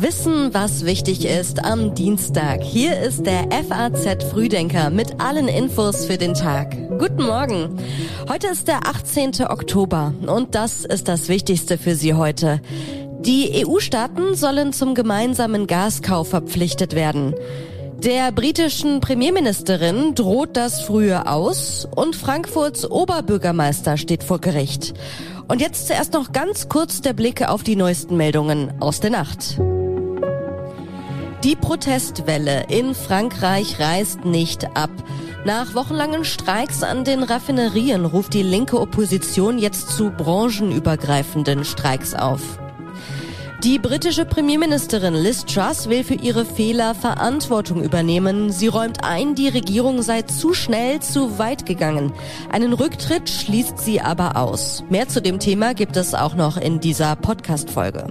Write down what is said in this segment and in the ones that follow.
Wissen, was wichtig ist am Dienstag. Hier ist der FAZ Frühdenker mit allen Infos für den Tag. Guten Morgen. Heute ist der 18. Oktober und das ist das Wichtigste für Sie heute. Die EU-Staaten sollen zum gemeinsamen Gaskauf verpflichtet werden. Der britischen Premierministerin droht das frühe aus und Frankfurts Oberbürgermeister steht vor Gericht. Und jetzt zuerst noch ganz kurz der Blick auf die neuesten Meldungen aus der Nacht. Die Protestwelle in Frankreich reißt nicht ab. Nach wochenlangen Streiks an den Raffinerien ruft die linke Opposition jetzt zu branchenübergreifenden Streiks auf. Die britische Premierministerin Liz Truss will für ihre Fehler Verantwortung übernehmen. Sie räumt ein, die Regierung sei zu schnell, zu weit gegangen. Einen Rücktritt schließt sie aber aus. Mehr zu dem Thema gibt es auch noch in dieser Podcast-Folge.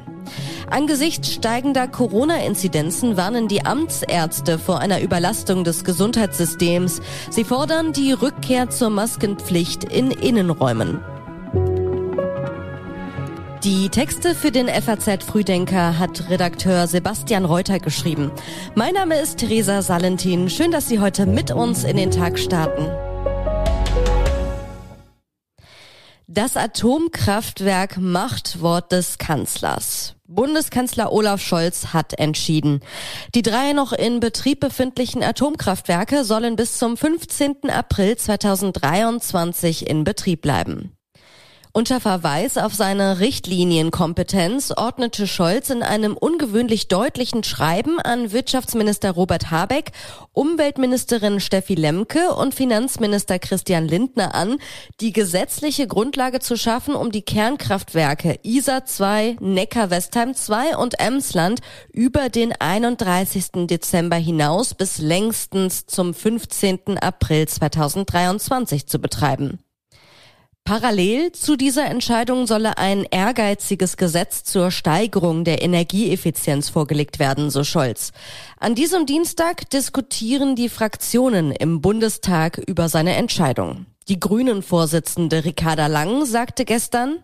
Angesichts steigender Corona-Inzidenzen warnen die Amtsärzte vor einer Überlastung des Gesundheitssystems. Sie fordern die Rückkehr zur Maskenpflicht in Innenräumen. Die Texte für den FAZ Frühdenker hat Redakteur Sebastian Reuter geschrieben. Mein Name ist Theresa Salentin. Schön, dass Sie heute mit uns in den Tag starten. Das Atomkraftwerk Machtwort des Kanzlers. Bundeskanzler Olaf Scholz hat entschieden. Die drei noch in Betrieb befindlichen Atomkraftwerke sollen bis zum 15. April 2023 in Betrieb bleiben. Unter Verweis auf seine Richtlinienkompetenz ordnete Scholz in einem ungewöhnlich deutlichen Schreiben an Wirtschaftsminister Robert Habeck, Umweltministerin Steffi Lemke und Finanzminister Christian Lindner an, die gesetzliche Grundlage zu schaffen, um die Kernkraftwerke ISA 2, Neckar-Westheim 2 und Emsland über den 31. Dezember hinaus bis längstens zum 15. April 2023 zu betreiben. Parallel zu dieser Entscheidung solle ein ehrgeiziges Gesetz zur Steigerung der Energieeffizienz vorgelegt werden, so Scholz. An diesem Dienstag diskutieren die Fraktionen im Bundestag über seine Entscheidung. Die Grünen-Vorsitzende Ricarda Lang sagte gestern,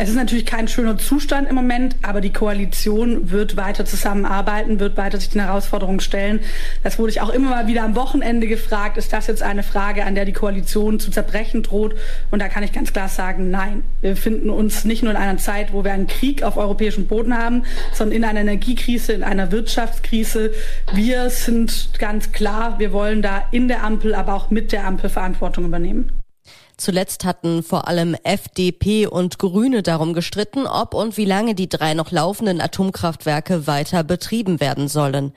es ist natürlich kein schöner Zustand im Moment, aber die Koalition wird weiter zusammenarbeiten, wird weiter sich den Herausforderungen stellen. Das wurde ich auch immer mal wieder am Wochenende gefragt. Ist das jetzt eine Frage, an der die Koalition zu zerbrechen droht? Und da kann ich ganz klar sagen, nein. Wir befinden uns nicht nur in einer Zeit, wo wir einen Krieg auf europäischem Boden haben, sondern in einer Energiekrise, in einer Wirtschaftskrise. Wir sind ganz klar, wir wollen da in der Ampel, aber auch mit der Ampel Verantwortung übernehmen. Zuletzt hatten vor allem FDP und Grüne darum gestritten, ob und wie lange die drei noch laufenden Atomkraftwerke weiter betrieben werden sollen.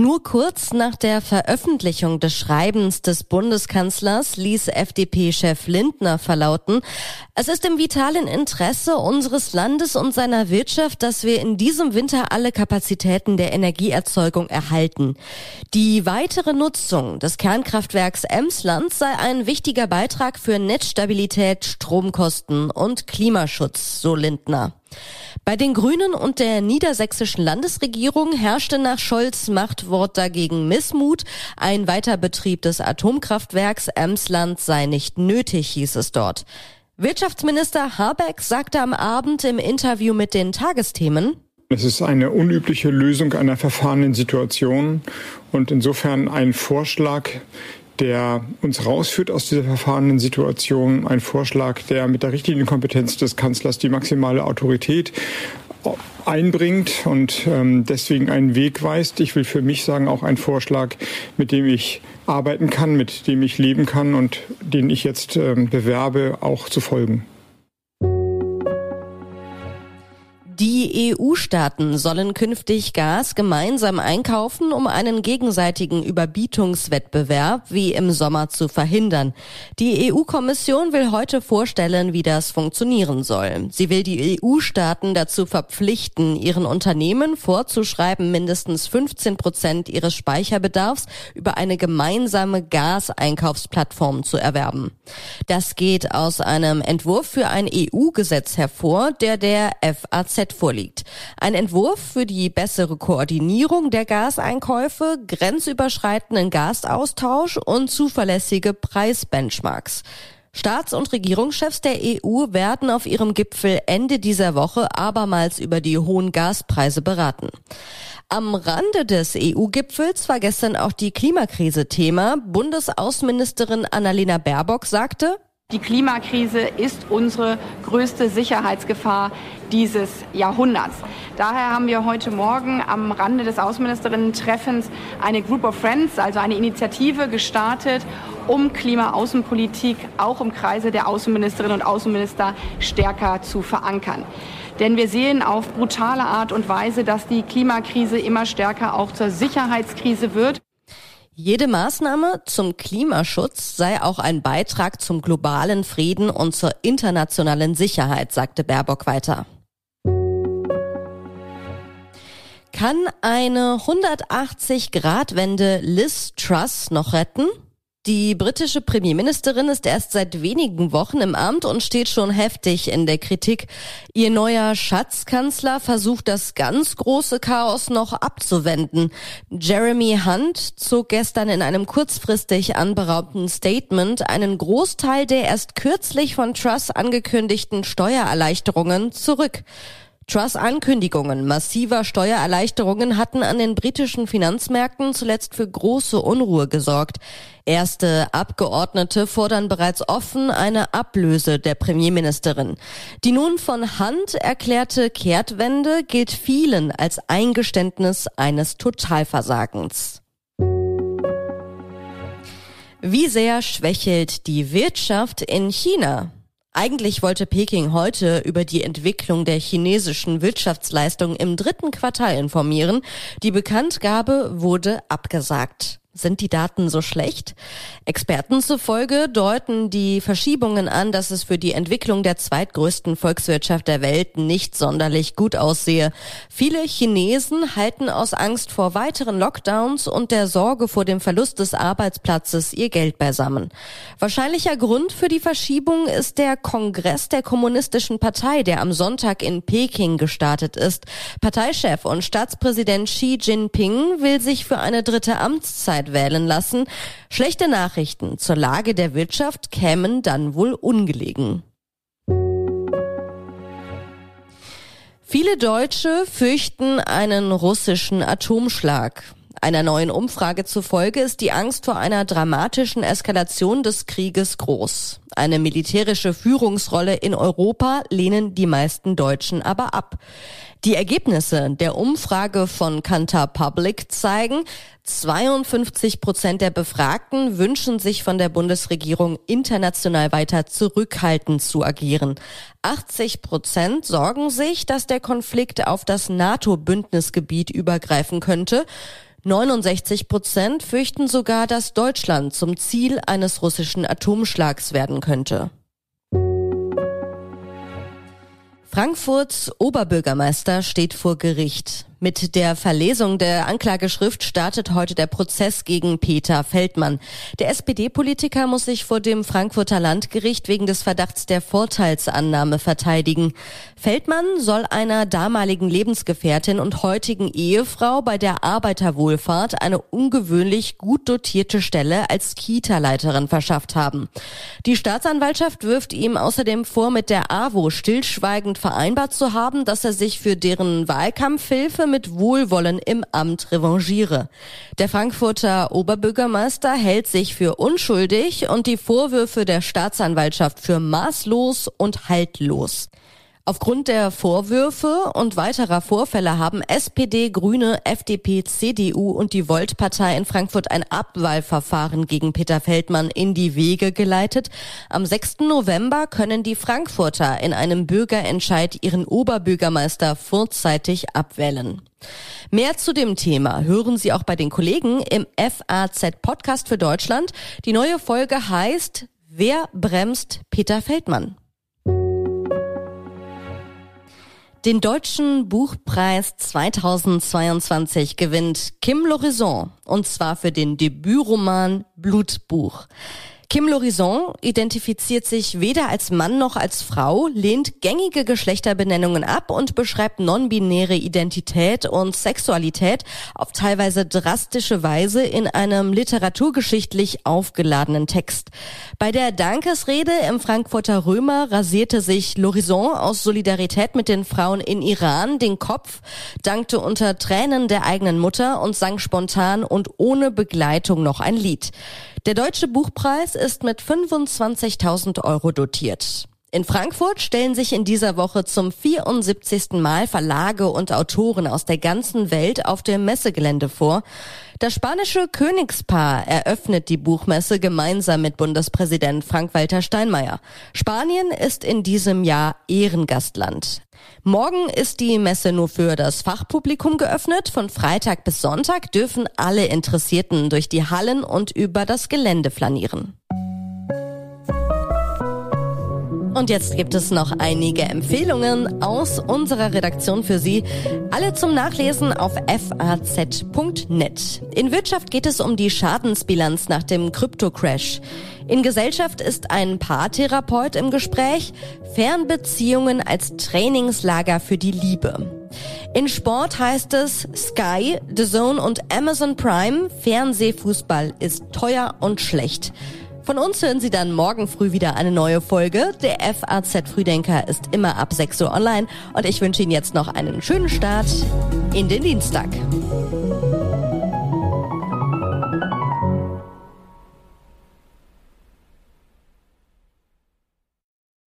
Nur kurz nach der Veröffentlichung des Schreibens des Bundeskanzlers ließ FDP-Chef Lindner verlauten, es ist im vitalen Interesse unseres Landes und seiner Wirtschaft, dass wir in diesem Winter alle Kapazitäten der Energieerzeugung erhalten. Die weitere Nutzung des Kernkraftwerks Emsland sei ein wichtiger Beitrag für Netzstabilität, Stromkosten und Klimaschutz, so Lindner. Bei den Grünen und der niedersächsischen Landesregierung herrschte nach Scholz Machtwort dagegen Missmut. Ein Weiterbetrieb des Atomkraftwerks Emsland sei nicht nötig, hieß es dort. Wirtschaftsminister Habeck sagte am Abend im Interview mit den Tagesthemen, es ist eine unübliche Lösung einer verfahrenen Situation und insofern ein Vorschlag, der uns rausführt aus dieser verfahrenen Situation. Ein Vorschlag, der mit der richtigen Kompetenz des Kanzlers die maximale Autorität einbringt und ähm, deswegen einen Weg weist. Ich will für mich sagen, auch ein Vorschlag, mit dem ich arbeiten kann, mit dem ich leben kann und den ich jetzt ähm, bewerbe, auch zu folgen. Die EU-Staaten sollen künftig Gas gemeinsam einkaufen, um einen gegenseitigen Überbietungswettbewerb wie im Sommer zu verhindern. Die EU-Kommission will heute vorstellen, wie das funktionieren soll. Sie will die EU-Staaten dazu verpflichten, ihren Unternehmen vorzuschreiben, mindestens 15 Prozent ihres Speicherbedarfs über eine gemeinsame Gaseinkaufsplattform zu erwerben. Das geht aus einem Entwurf für ein EU-Gesetz hervor, der der FAZ vorliegt. Ein Entwurf für die bessere Koordinierung der Gaseinkäufe, grenzüberschreitenden Gasaustausch und zuverlässige Preisbenchmarks. Staats- und Regierungschefs der EU werden auf ihrem Gipfel Ende dieser Woche abermals über die hohen Gaspreise beraten. Am Rande des EU-Gipfels war gestern auch die Klimakrise Thema. Bundesaußenministerin Annalena Baerbock sagte, die Klimakrise ist unsere größte Sicherheitsgefahr dieses Jahrhunderts. Daher haben wir heute Morgen am Rande des Außenministerinnen-Treffens eine Group of Friends, also eine Initiative gestartet, um Klimaaußenpolitik auch im Kreise der Außenministerinnen und Außenminister stärker zu verankern. Denn wir sehen auf brutale Art und Weise, dass die Klimakrise immer stärker auch zur Sicherheitskrise wird. Jede Maßnahme zum Klimaschutz sei auch ein Beitrag zum globalen Frieden und zur internationalen Sicherheit, sagte Baerbock weiter. Kann eine 180-Grad-Wende Liz Truss noch retten? Die britische Premierministerin ist erst seit wenigen Wochen im Amt und steht schon heftig in der Kritik. Ihr neuer Schatzkanzler versucht das ganz große Chaos noch abzuwenden. Jeremy Hunt zog gestern in einem kurzfristig anberaumten Statement einen Großteil der erst kürzlich von Truss angekündigten Steuererleichterungen zurück. Truss Ankündigungen massiver Steuererleichterungen hatten an den britischen Finanzmärkten zuletzt für große Unruhe gesorgt. Erste Abgeordnete fordern bereits offen eine Ablöse der Premierministerin. Die nun von Hand erklärte Kehrtwende gilt vielen als Eingeständnis eines Totalversagens. Wie sehr schwächelt die Wirtschaft in China? Eigentlich wollte Peking heute über die Entwicklung der chinesischen Wirtschaftsleistung im dritten Quartal informieren. Die Bekanntgabe wurde abgesagt. Sind die Daten so schlecht? Experten zufolge deuten die Verschiebungen an, dass es für die Entwicklung der zweitgrößten Volkswirtschaft der Welt nicht sonderlich gut aussehe. Viele Chinesen halten aus Angst vor weiteren Lockdowns und der Sorge vor dem Verlust des Arbeitsplatzes ihr Geld beisammen. Wahrscheinlicher Grund für die Verschiebung ist der Kongress der Kommunistischen Partei, der am Sonntag in Peking gestartet ist. Parteichef und Staatspräsident Xi Jinping will sich für eine dritte Amtszeit wählen lassen. Schlechte Nachrichten zur Lage der Wirtschaft kämen dann wohl ungelegen. Viele Deutsche fürchten einen russischen Atomschlag. Einer neuen Umfrage zufolge ist die Angst vor einer dramatischen Eskalation des Krieges groß. Eine militärische Führungsrolle in Europa lehnen die meisten Deutschen aber ab. Die Ergebnisse der Umfrage von Kantar Public zeigen, 52 Prozent der Befragten wünschen sich von der Bundesregierung international weiter zurückhaltend zu agieren. 80 Prozent sorgen sich, dass der Konflikt auf das NATO-Bündnisgebiet übergreifen könnte. 69 Prozent fürchten sogar, dass Deutschland zum Ziel eines russischen Atomschlags werden könnte. Frankfurts Oberbürgermeister steht vor Gericht. Mit der Verlesung der Anklageschrift startet heute der Prozess gegen Peter Feldmann. Der SPD-Politiker muss sich vor dem Frankfurter Landgericht wegen des Verdachts der Vorteilsannahme verteidigen. Feldmann soll einer damaligen Lebensgefährtin und heutigen Ehefrau bei der Arbeiterwohlfahrt eine ungewöhnlich gut dotierte Stelle als Kita-Leiterin verschafft haben. Die Staatsanwaltschaft wirft ihm außerdem vor, mit der AWO stillschweigend vereinbart zu haben, dass er sich für deren Wahlkampfhilfe mit Wohlwollen im Amt revanchiere. Der Frankfurter Oberbürgermeister hält sich für unschuldig und die Vorwürfe der Staatsanwaltschaft für maßlos und haltlos. Aufgrund der Vorwürfe und weiterer Vorfälle haben SPD, Grüne, FDP, CDU und die Volt-Partei in Frankfurt ein Abwahlverfahren gegen Peter Feldmann in die Wege geleitet. Am 6. November können die Frankfurter in einem Bürgerentscheid ihren Oberbürgermeister vorzeitig abwählen. Mehr zu dem Thema hören Sie auch bei den Kollegen im FAZ Podcast für Deutschland. Die neue Folge heißt Wer bremst Peter Feldmann? Den deutschen Buchpreis 2022 gewinnt Kim Lorison und zwar für den Debütroman Blutbuch. Kim Lorison identifiziert sich weder als Mann noch als Frau, lehnt gängige Geschlechterbenennungen ab und beschreibt non-binäre Identität und Sexualität auf teilweise drastische Weise in einem literaturgeschichtlich aufgeladenen Text. Bei der Dankesrede im Frankfurter Römer rasierte sich Lorison aus Solidarität mit den Frauen in Iran den Kopf, dankte unter Tränen der eigenen Mutter und sang spontan und ohne Begleitung noch ein Lied. Der Deutsche Buchpreis ist mit 25.000 Euro dotiert. In Frankfurt stellen sich in dieser Woche zum 74. Mal Verlage und Autoren aus der ganzen Welt auf dem Messegelände vor. Das spanische Königspaar eröffnet die Buchmesse gemeinsam mit Bundespräsident Frank-Walter Steinmeier. Spanien ist in diesem Jahr Ehrengastland. Morgen ist die Messe nur für das Fachpublikum geöffnet. Von Freitag bis Sonntag dürfen alle Interessierten durch die Hallen und über das Gelände flanieren. Und jetzt gibt es noch einige Empfehlungen aus unserer Redaktion für Sie. Alle zum Nachlesen auf faz.net. In Wirtschaft geht es um die Schadensbilanz nach dem Krypto-Crash. In Gesellschaft ist ein Paartherapeut im Gespräch. Fernbeziehungen als Trainingslager für die Liebe. In Sport heißt es Sky, The Zone und Amazon Prime. Fernsehfußball ist teuer und schlecht. Von uns hören Sie dann morgen früh wieder eine neue Folge. Der FAZ Frühdenker ist immer ab 6 Uhr online und ich wünsche Ihnen jetzt noch einen schönen Start in den Dienstag.